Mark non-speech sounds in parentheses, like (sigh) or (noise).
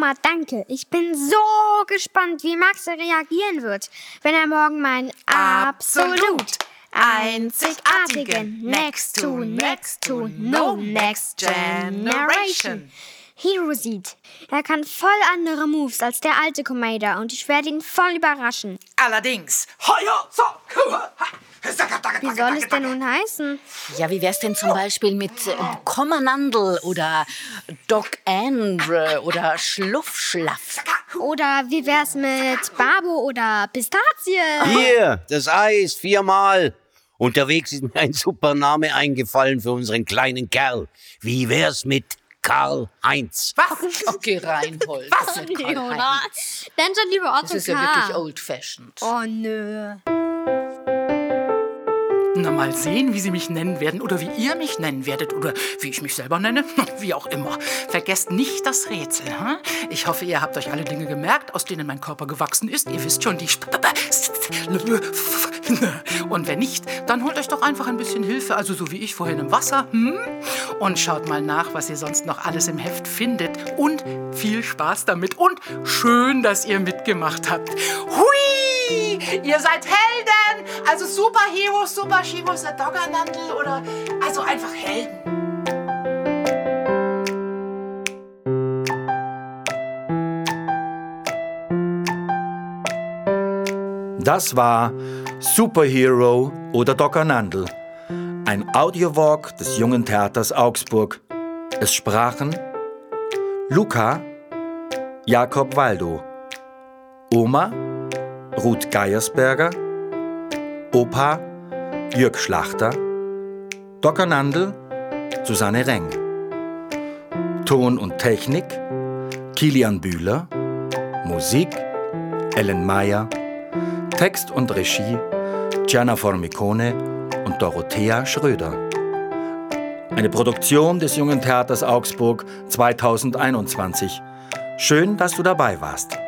Oma, danke. Ich bin so gespannt, wie Max reagieren wird, wenn er morgen meinen absolut einzigartigen Next to Next to No Next Generation Hero sieht. Er kann voll andere Moves als der alte Commander und ich werde ihn voll überraschen. Allerdings. Wie soll es denn nun heißen? Ja, wie wär's denn zum Beispiel mit äh, Kommernandel oder Doc Andre oder Schluffschlaff? Oder wie wär's mit Babo oder Pistazie? Hier, das Eis, viermal. Unterwegs ist mir ein super Name eingefallen für unseren kleinen Kerl. Wie wär's mit Karl Heinz? Was? Okay, Reinhold. Was? Jonas. Dann schon lieber Otto Das ist ja wirklich old-fashioned. Oh nö. Na, mal sehen, wie Sie mich nennen werden oder wie ihr mich nennen werdet oder wie ich mich selber nenne. (laughs) Wie auch immer. Vergesst nicht das Rätsel. Hm? Ich hoffe, ihr habt euch alle Dinge gemerkt, aus denen mein Körper gewachsen ist. Ihr wisst schon, die... (laughs) Und wenn nicht, dann holt euch doch einfach ein bisschen Hilfe, also so wie ich vorhin im Wasser. Hm? Und schaut mal nach, was ihr sonst noch alles im Heft findet. Und viel Spaß damit. Und schön, dass ihr mitgemacht habt. Hui! Ihr seid Helden! Also Superheroes, Superheroes, der Doggernandel oder... Also einfach Helden. Das war Superhero oder Dockernandel, ein Audiowalk des Jungen Theaters Augsburg. Es sprachen Luca, Jakob Waldo, Oma, Ruth Geiersberger, Opa, Jörg Schlachter, Dockernandel, Susanne Reng. Ton und Technik, Kilian Bühler, Musik, Ellen Meyer, Text und Regie Gianna Formicone und Dorothea Schröder. Eine Produktion des Jungen Theaters Augsburg 2021. Schön, dass du dabei warst.